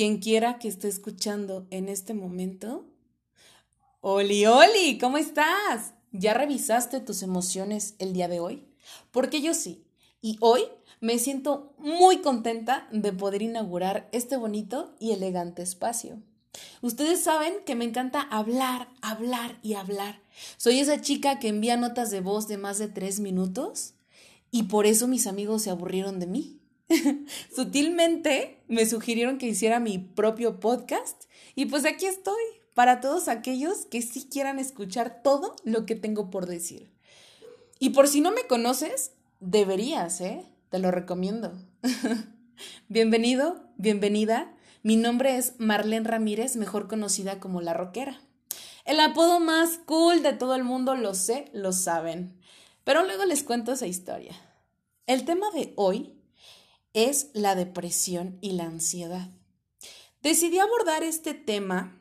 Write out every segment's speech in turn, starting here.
quien quiera que esté escuchando en este momento. Oli, Oli, ¿cómo estás? ¿Ya revisaste tus emociones el día de hoy? Porque yo sí. Y hoy me siento muy contenta de poder inaugurar este bonito y elegante espacio. Ustedes saben que me encanta hablar, hablar y hablar. Soy esa chica que envía notas de voz de más de tres minutos y por eso mis amigos se aburrieron de mí. Sutilmente me sugirieron que hiciera mi propio podcast y pues aquí estoy para todos aquellos que sí quieran escuchar todo lo que tengo por decir. Y por si no me conoces, deberías, ¿eh? Te lo recomiendo. Bienvenido, bienvenida. Mi nombre es Marlene Ramírez, mejor conocida como La Roquera. El apodo más cool de todo el mundo, lo sé, lo saben. Pero luego les cuento esa historia. El tema de hoy es la depresión y la ansiedad. Decidí abordar este tema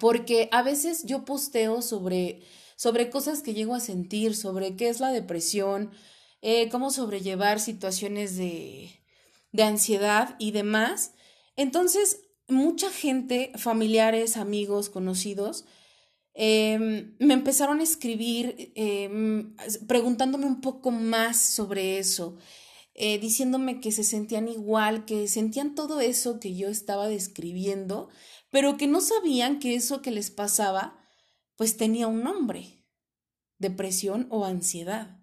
porque a veces yo posteo sobre, sobre cosas que llego a sentir, sobre qué es la depresión, eh, cómo sobrellevar situaciones de, de ansiedad y demás. Entonces, mucha gente, familiares, amigos, conocidos, em, me empezaron a escribir em, preguntándome un poco más sobre eso. Eh, diciéndome que se sentían igual, que sentían todo eso que yo estaba describiendo, pero que no sabían que eso que les pasaba, pues tenía un nombre, depresión o ansiedad.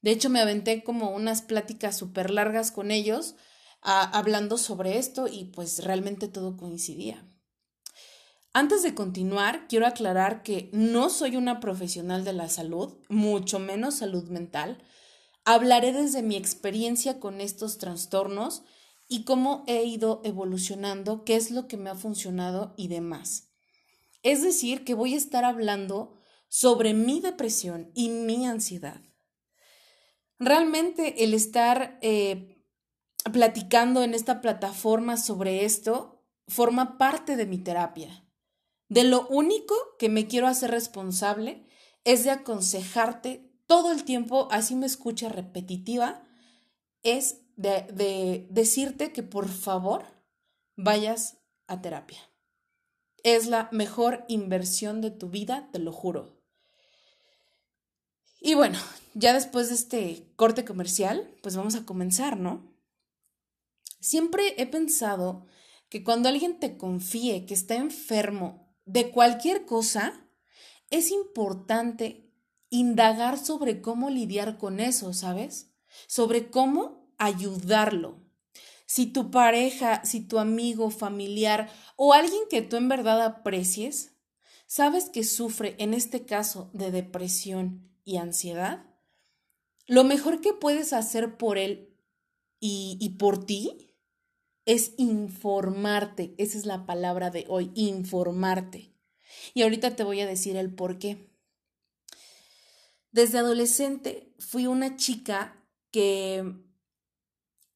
De hecho, me aventé como unas pláticas súper largas con ellos, hablando sobre esto y pues realmente todo coincidía. Antes de continuar, quiero aclarar que no soy una profesional de la salud, mucho menos salud mental, Hablaré desde mi experiencia con estos trastornos y cómo he ido evolucionando, qué es lo que me ha funcionado y demás. Es decir, que voy a estar hablando sobre mi depresión y mi ansiedad. Realmente el estar eh, platicando en esta plataforma sobre esto forma parte de mi terapia. De lo único que me quiero hacer responsable es de aconsejarte todo el tiempo, así me escucha repetitiva, es de, decirte que por favor vayas a terapia. Es la mejor inversión de tu vida, te lo juro. Y bueno, ya después de este corte comercial, pues vamos a comenzar, ¿no? Siempre he pensado que cuando alguien te confíe que está enfermo de cualquier cosa, es importante indagar sobre cómo lidiar con eso, ¿sabes? Sobre cómo ayudarlo. Si tu pareja, si tu amigo, familiar o alguien que tú en verdad aprecies, sabes que sufre en este caso de depresión y ansiedad, lo mejor que puedes hacer por él y, y por ti es informarte. Esa es la palabra de hoy, informarte. Y ahorita te voy a decir el por qué. Desde adolescente fui una chica que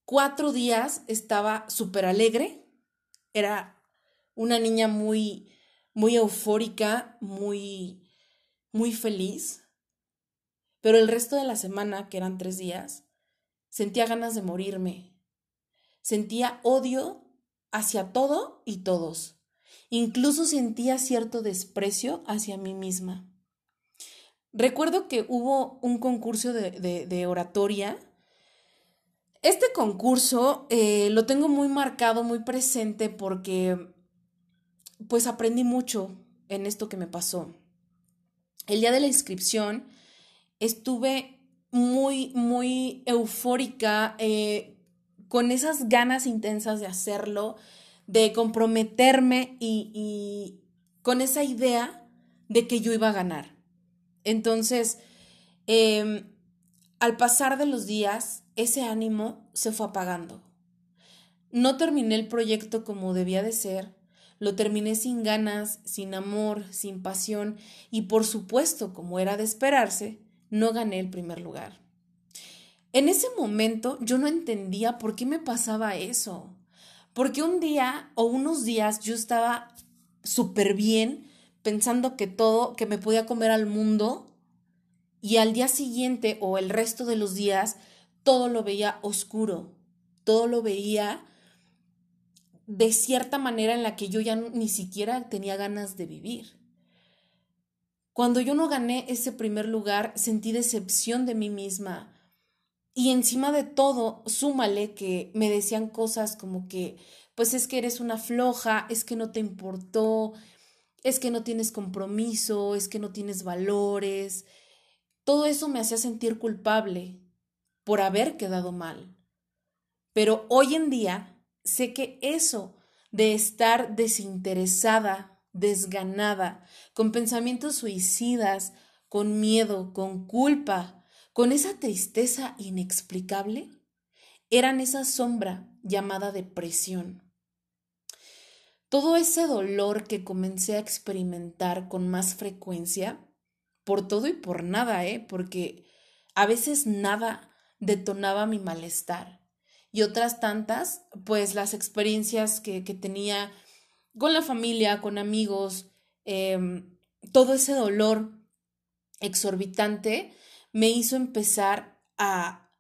cuatro días estaba súper alegre, era una niña muy, muy eufórica, muy, muy feliz, pero el resto de la semana, que eran tres días, sentía ganas de morirme, sentía odio hacia todo y todos, incluso sentía cierto desprecio hacia mí misma. Recuerdo que hubo un concurso de, oratoria. Este concurso eh, lo tengo muy marcado, muy presente porque pues aprendí mucho en esto que me pasó. El día de la inscripción estuve muy, muy eufórica, eh, con esas ganas intensas de hacerlo, de comprometerme y con esa idea de que yo iba a ganar. Entonces, em, al pasar de los días, ese ánimo se fue apagando. No terminé el proyecto como debía de ser, lo terminé sin ganas, sin amor, sin pasión y por supuesto, como era de esperarse, no gané el primer lugar. En ese momento yo no entendía por qué me pasaba eso, porque un día o unos días yo estaba súper bien, pensando que todo, que me podía comer al mundo, y al día siguiente o el resto de los días, todo lo veía oscuro, todo lo veía de cierta manera en la que yo ya ni siquiera tenía ganas de vivir. Cuando yo no gané ese primer lugar, sentí decepción de mí misma. Y encima de todo, súmale que me decían cosas como que, pues es que eres una floja, es que no te importó, es que no tienes compromiso, es que no tienes valores. Todo eso me hacía sentir culpable por haber quedado mal. Pero hoy en día sé que eso de estar desinteresada, desganada, con pensamientos suicidas, con miedo, con culpa, con esa tristeza inexplicable, eran esa sombra llamada depresión. Todo ese dolor que comencé a experimentar con más frecuencia, por todo y por nada, ¿eh? porque a veces nada detonaba mi malestar y otras tantas, pues las experiencias que, tenía con la familia, con amigos, em, todo ese dolor exorbitante me hizo empezar a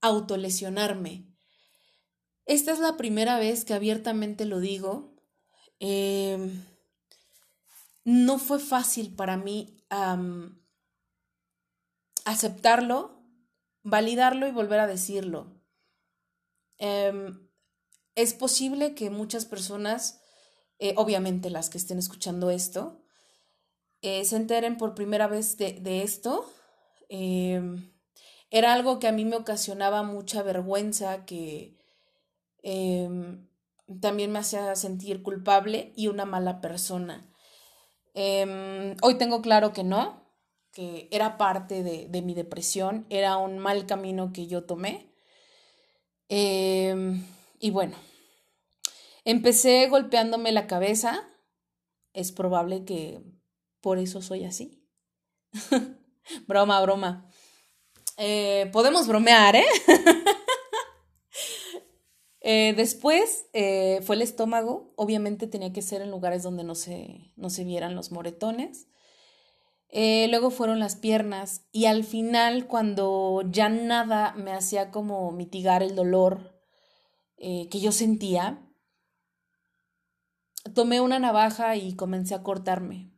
autolesionarme. Esta es la primera vez que abiertamente lo digo. Em, no fue fácil para mí aceptarlo, validarlo y volver a decirlo. Em, es posible que muchas personas, eh, obviamente las que estén escuchando esto, eh, se enteren por primera vez de, esto. Em, era algo que a mí me ocasionaba mucha vergüenza, que también me hacía sentir culpable y una mala persona. hoy tengo claro que no, que era parte de mi depresión, era un mal camino que yo tomé Em, y bueno, empecé golpeándome la cabeza. Es probable que por eso soy así. broma, broma. Eh, podemos bromear, ¿eh? eh después eh, fue el estómago. Obviamente tenía que ser en lugares donde no se, no se vieran los moretones. Eh, luego fueron las piernas y al final cuando ya nada me hacía como mitigar el dolor que yo sentía, tomé una navaja y comencé a cortarme.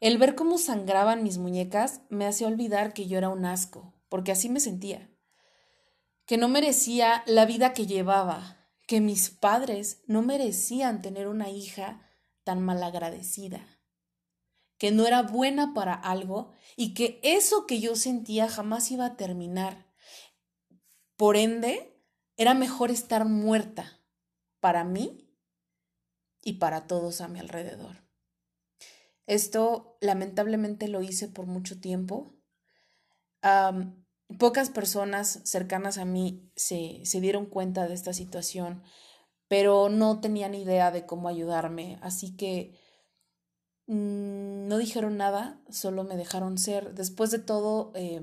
El ver cómo sangraban mis muñecas me hacía olvidar que yo era un asco, porque así me sentía, que no merecía la vida que llevaba, que mis padres no merecían tener una hija tan malagradecida que no era buena para algo y que eso que yo sentía jamás iba a terminar. Por ende, era mejor estar muerta para mí y para todos a mi alrededor. Esto lamentablemente lo hice por mucho tiempo. Pocas personas cercanas a mí se, se dieron cuenta de esta situación, pero no tenían idea de cómo ayudarme. Así que Mm, no dijeron nada, solo me dejaron ser. Después de todo, eh,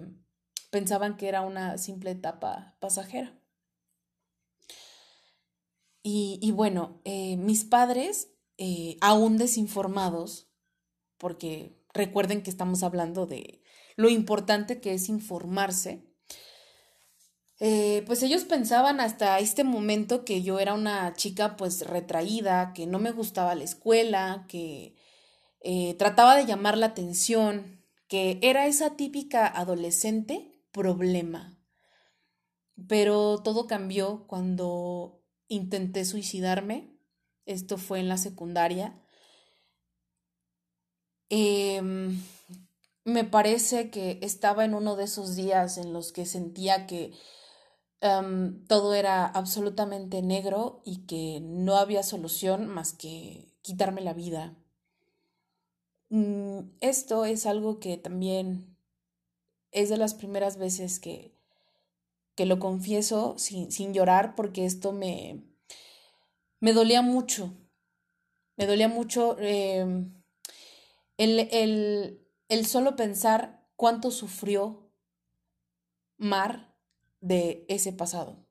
pensaban que era una simple etapa pasajera. Y, bueno, eh, mis padres, eh, aún desinformados, porque recuerden que estamos hablando de lo importante que es informarse, pues ellos pensaban hasta este momento que yo era una chica pues retraída, que no me gustaba la escuela, que eh, trataba de llamar la atención, que era esa típica adolescente problema. Pero todo cambió cuando intenté suicidarme. Esto fue en la secundaria. Em, me parece que estaba en uno de esos días en los que sentía que em, todo era absolutamente negro y que no había solución más que quitarme la vida. Mm, esto es algo que también es de las primeras veces que, que lo confieso sin, sin llorar porque esto me, me dolía mucho. Me dolía mucho em, el, el, el solo pensar cuánto sufrió Mar de ese pasado.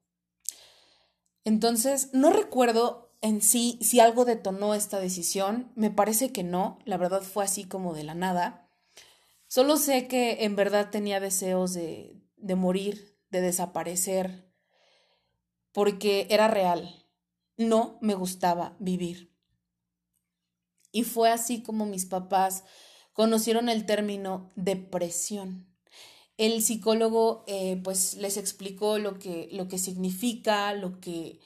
Entonces, no recuerdo en sí, si algo detonó esta decisión, me parece que no, la verdad fue así como de la nada. Solo sé que en verdad tenía deseos de, de morir, de desaparecer, porque era real. no me gustaba vivir. Y fue así como mis papás conocieron el término depresión. El psicólogo eh, pues les explicó lo que, lo que significa, lo que,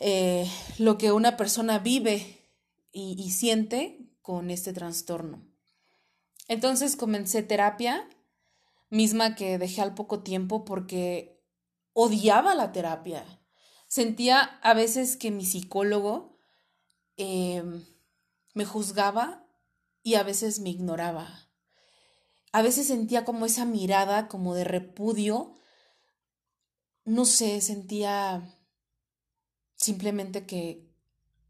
eh, lo que una persona vive y, siente con este trastorno. Entonces comencé terapia, misma que dejé al poco tiempo porque odiaba la terapia. Sentía a veces que mi psicólogo em, me juzgaba y a veces me ignoraba. A veces sentía como esa mirada como de repudio. No sé, sentía simplemente que,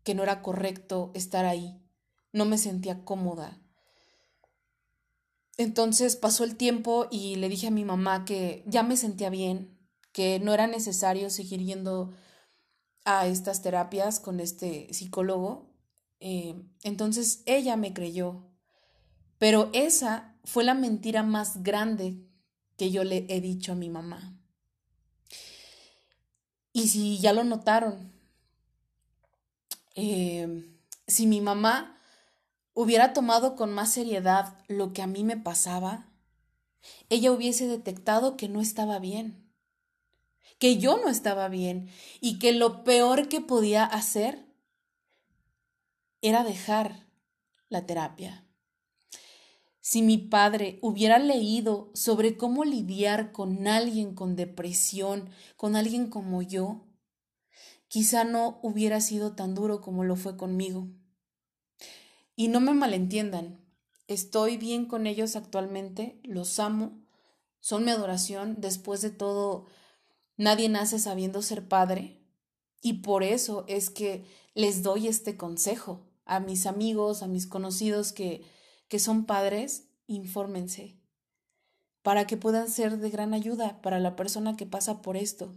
que no era correcto estar ahí. No me sentía cómoda. Entonces pasó el tiempo y le dije a mi mamá que ya me sentía bien, que no era necesario seguir yendo a estas terapias con este psicólogo. Eh, entonces ella me creyó, pero esa fue la mentira más grande que yo le he dicho a mi mamá. Y si ya lo notaron, eh, si mi mamá hubiera tomado con más seriedad lo que a mí me pasaba, ella hubiese detectado que no estaba bien, que yo no estaba bien y que lo peor que podía hacer era dejar la terapia. Si mi padre hubiera leído sobre cómo lidiar con alguien con depresión, con alguien como yo, quizá no hubiera sido tan duro como lo fue conmigo. Y no me malentiendan, estoy bien con ellos actualmente, los amo, son mi adoración, después de todo, nadie nace sabiendo ser padre, y por eso es que les doy este consejo a mis amigos, a mis conocidos que, que son padres, infórmense para que puedan ser de gran ayuda para la persona que pasa por esto.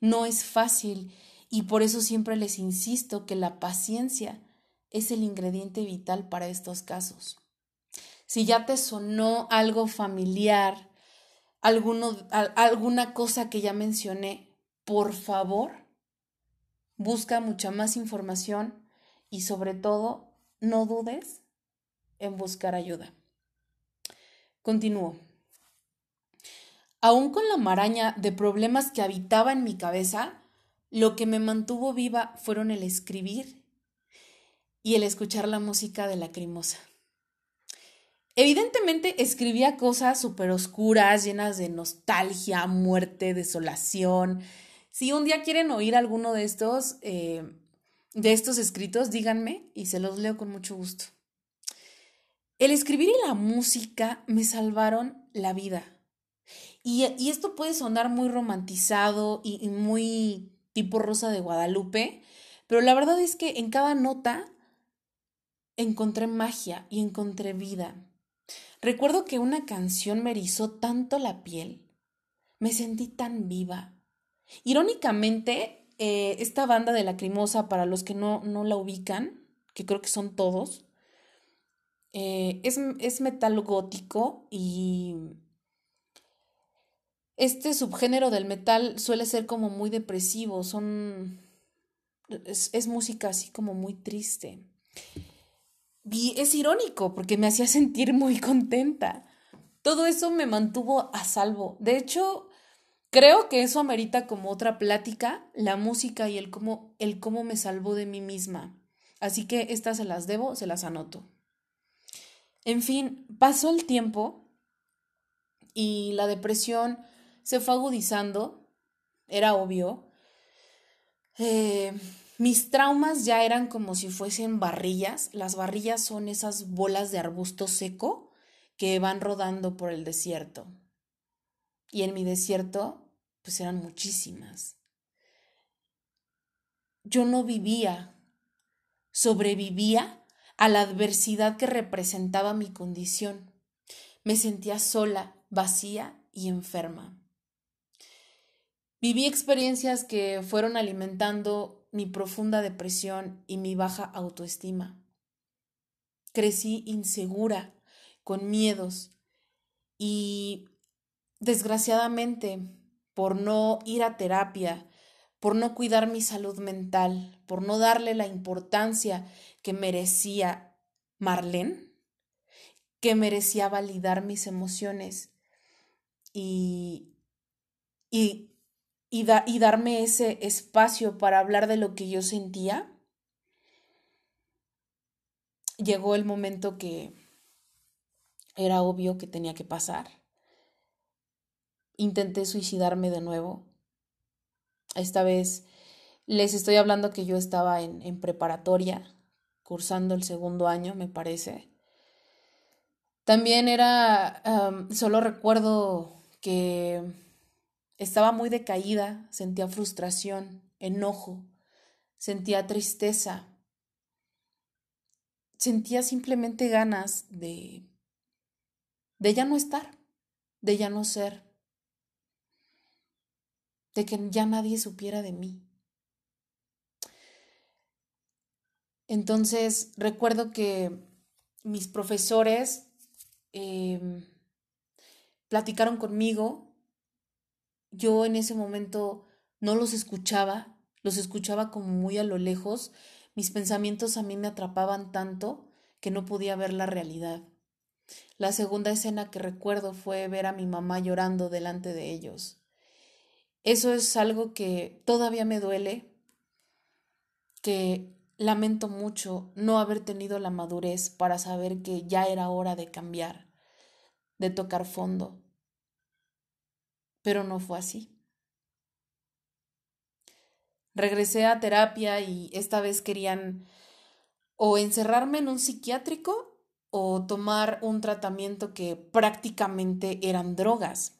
No es fácil y por eso siempre les insisto que la paciencia es el ingrediente vital para estos casos. Si ya te sonó algo familiar, alguna cosa que ya mencioné, por favor, busca mucha más información y sobre todo, no dudes en buscar ayuda. Continúo. Aún con la maraña de problemas que habitaba en mi cabeza, lo que me mantuvo viva fueron el escribir y el escuchar la música de Lacrimosa. Evidentemente escribía cosas súper oscuras, llenas de nostalgia, muerte, desolación. Si un día quieren oír alguno de estos, eh, de estos escritos, díganme y se los leo con mucho gusto. El escribir y la música me salvaron la vida. Y, esto puede sonar muy romantizado y, muy tipo Rosa de Guadalupe, pero la verdad es que en cada nota encontré magia y encontré vida. Recuerdo que una canción me erizó tanto la piel, me sentí tan viva. Irónicamente, eh, esta banda de Lacrimosa, para los que no, no, la ubican, que creo que son todos, eh, es, es metal gótico y este subgénero del metal suele ser como muy depresivo, son... es, música así como muy triste es irónico porque me hacía sentir muy contenta. Todo eso me mantuvo a salvo. De hecho, creo que eso amerita como otra plática, la música y el cómo, el cómo me salvó de mí misma. Así que estas se las debo, se las anoto. En fin, pasó el tiempo y la depresión se fue agudizando, era obvio. Eh, mis traumas ya eran como si fuesen barrillas. Las barrillas son esas bolas de arbusto seco que van rodando por el desierto. Y en mi desierto, pues eran muchísimas. Yo no vivía, sobrevivía a la adversidad que representaba mi condición. Me sentía sola, vacía y enferma. Viví experiencias que fueron alimentando mi profunda depresión y mi baja autoestima. Crecí insegura, con miedos y desgraciadamente por no ir a terapia, por no cuidar mi salud mental, por no darle la importancia que merecía Marlene, que merecía validar mis emociones y, y, y darme ese espacio para hablar de lo que yo sentía, llegó el momento que era obvio que tenía que pasar. Intenté suicidarme de nuevo. Esta vez les estoy hablando que yo estaba en, preparatoria, cursando el segundo año, me parece. También era, solo recuerdo que estaba muy decaída, sentía frustración, enojo, sentía tristeza, sentía simplemente ganas de, de ya no estar, de ya no ser, de que ya nadie supiera de mí. Entonces recuerdo que mis profesores em, platicaron conmigo, yo en ese momento no los escuchaba, los escuchaba como muy a lo lejos, mis pensamientos a mí me atrapaban tanto que no podía ver la realidad. La segunda escena que recuerdo fue ver a mi mamá llorando delante de ellos. Eso es algo que todavía me duele, que lamento mucho no haber tenido la madurez para saber que ya era hora de cambiar, de tocar fondo. Pero no fue así. Regresé a terapia y esta vez querían o encerrarme en un psiquiátrico o tomar un tratamiento que prácticamente eran drogas.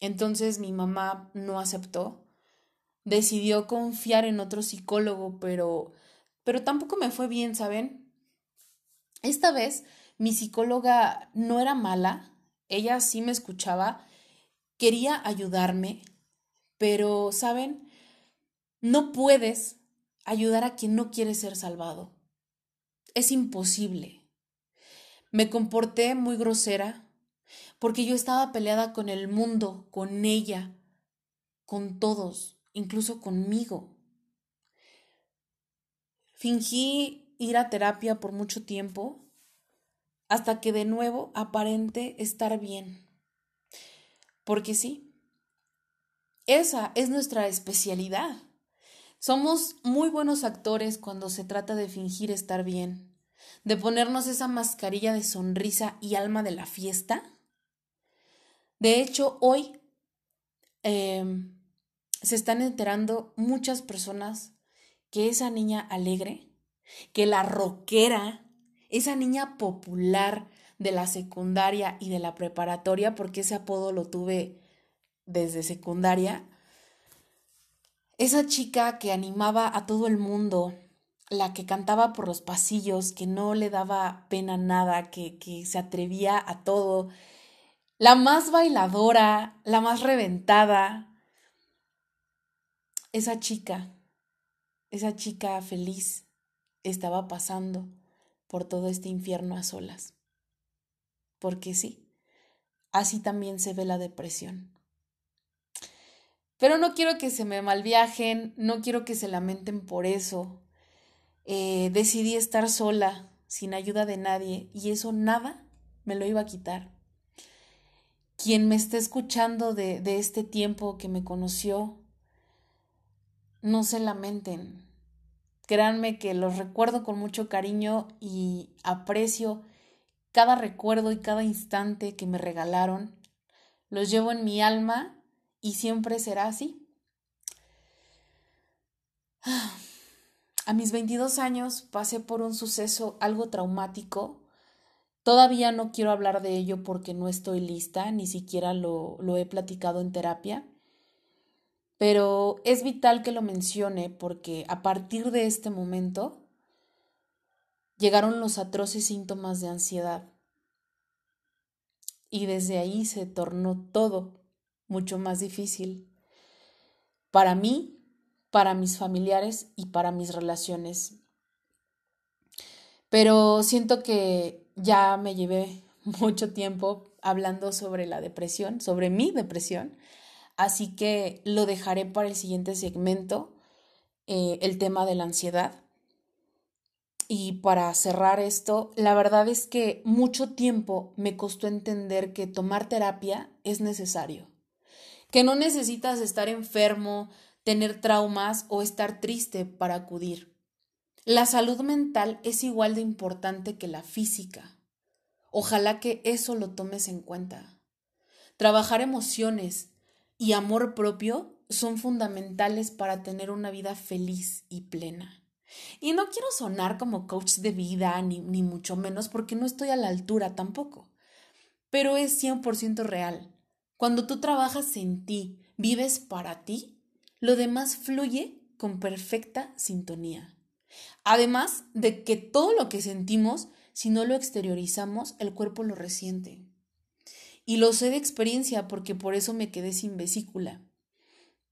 Entonces mi mamá no aceptó. Decidió confiar en otro psicólogo, pero pero tampoco me fue bien, ¿saben? Esta vez mi psicóloga no era mala, ella sí me escuchaba, quería ayudarme, pero, ¿saben? No puedes ayudar a quien no quiere ser salvado. Es imposible. Me comporté muy grosera, porque yo estaba peleada con el mundo, con ella, con todos, incluso conmigo. Fingí ir a terapia por mucho tiempo hasta que de nuevo aparente estar bien. Porque sí, esa es nuestra especialidad. Somos muy buenos actores cuando se trata de fingir estar bien, de ponernos esa mascarilla de sonrisa y alma de la fiesta de hecho, hoy em, se están enterando muchas personas que esa niña alegre, que la rockera, esa niña popular de la secundaria y de la preparatoria, porque ese apodo lo tuve desde secundaria, esa chica que animaba a todo el mundo, la que cantaba por los pasillos, que no le daba pena nada, que, que se atrevía a todo, la más bailadora, la más reventada. Esa chica, esa chica feliz estaba pasando por todo este infierno a solas. Porque sí, así también se ve la depresión. Pero no quiero que se me malviajen, no quiero que se lamenten por eso. Eh, decidí estar sola, sin ayuda de nadie, y eso nada me lo iba a quitar quien me esté escuchando de, de este tiempo que me conoció, no se lamenten. Créanme que los recuerdo con mucho cariño y aprecio cada recuerdo y cada instante que me regalaron. Los llevo en mi alma y siempre será así. A mis 22 años pasé por un suceso algo traumático Todavía no quiero hablar de ello porque no estoy lista, ni siquiera lo, lo he platicado en terapia, pero es vital que lo mencione porque a partir de este momento llegaron los atroces síntomas de ansiedad y desde ahí se tornó todo mucho más difícil para mí, para mis familiares y para mis relaciones. Pero siento que ya me llevé mucho tiempo hablando sobre la depresión, sobre mi depresión, así que lo dejaré para el siguiente segmento, eh, el tema de la ansiedad. Y para cerrar esto, la verdad es que mucho tiempo me costó entender que tomar terapia es necesario, que no necesitas estar enfermo, tener traumas o estar triste para acudir. La salud mental es igual de importante que la física. Ojalá que eso lo tomes en cuenta. Trabajar emociones y amor propio son fundamentales para tener una vida feliz y plena. Y no quiero sonar como coach de vida, ni, ni mucho menos, porque no estoy a la altura tampoco. Pero es 100% real. Cuando tú trabajas en ti, vives para ti, lo demás fluye con perfecta sintonía. Además de que todo lo que sentimos, si no lo exteriorizamos, el cuerpo lo resiente. Y lo sé de experiencia porque por eso me quedé sin vesícula.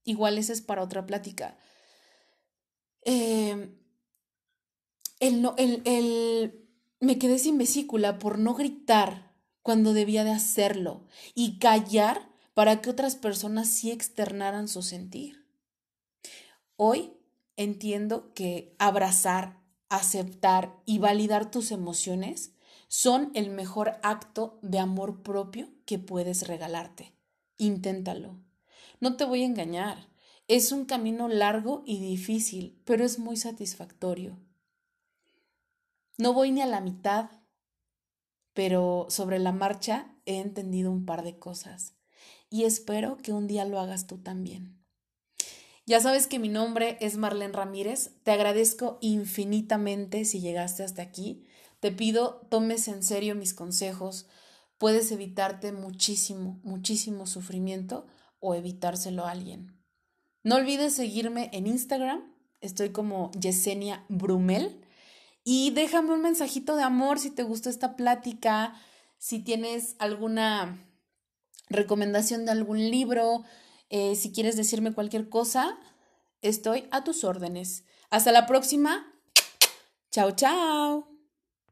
Igual esa es para otra plática. Eh, el, no, el, el, me quedé sin vesícula por no gritar cuando debía de hacerlo y callar para que otras personas sí externaran su sentir. Hoy entiendo que abrazar, aceptar y validar tus emociones son el mejor acto de amor propio que puedes regalarte. Inténtalo. No te voy a engañar. Es un camino largo y difícil, pero es muy satisfactorio. No voy ni a la mitad, pero sobre la marcha he entendido un par de cosas y espero que un día lo hagas tú también. Ya sabes que mi nombre es Marlene Ramírez. Te agradezco infinitamente si llegaste hasta aquí. Te pido tomes en serio mis consejos. Puedes evitarte muchísimo, muchísimo sufrimiento o evitárselo a alguien. No olvides seguirme en Instagram. Estoy como Yesenia Brumel. Y déjame un mensajito de amor si te gustó esta plática, si tienes alguna recomendación de algún libro, eh, si quieres decirme cualquier cosa, estoy a tus órdenes. Hasta la próxima. Chao, chao.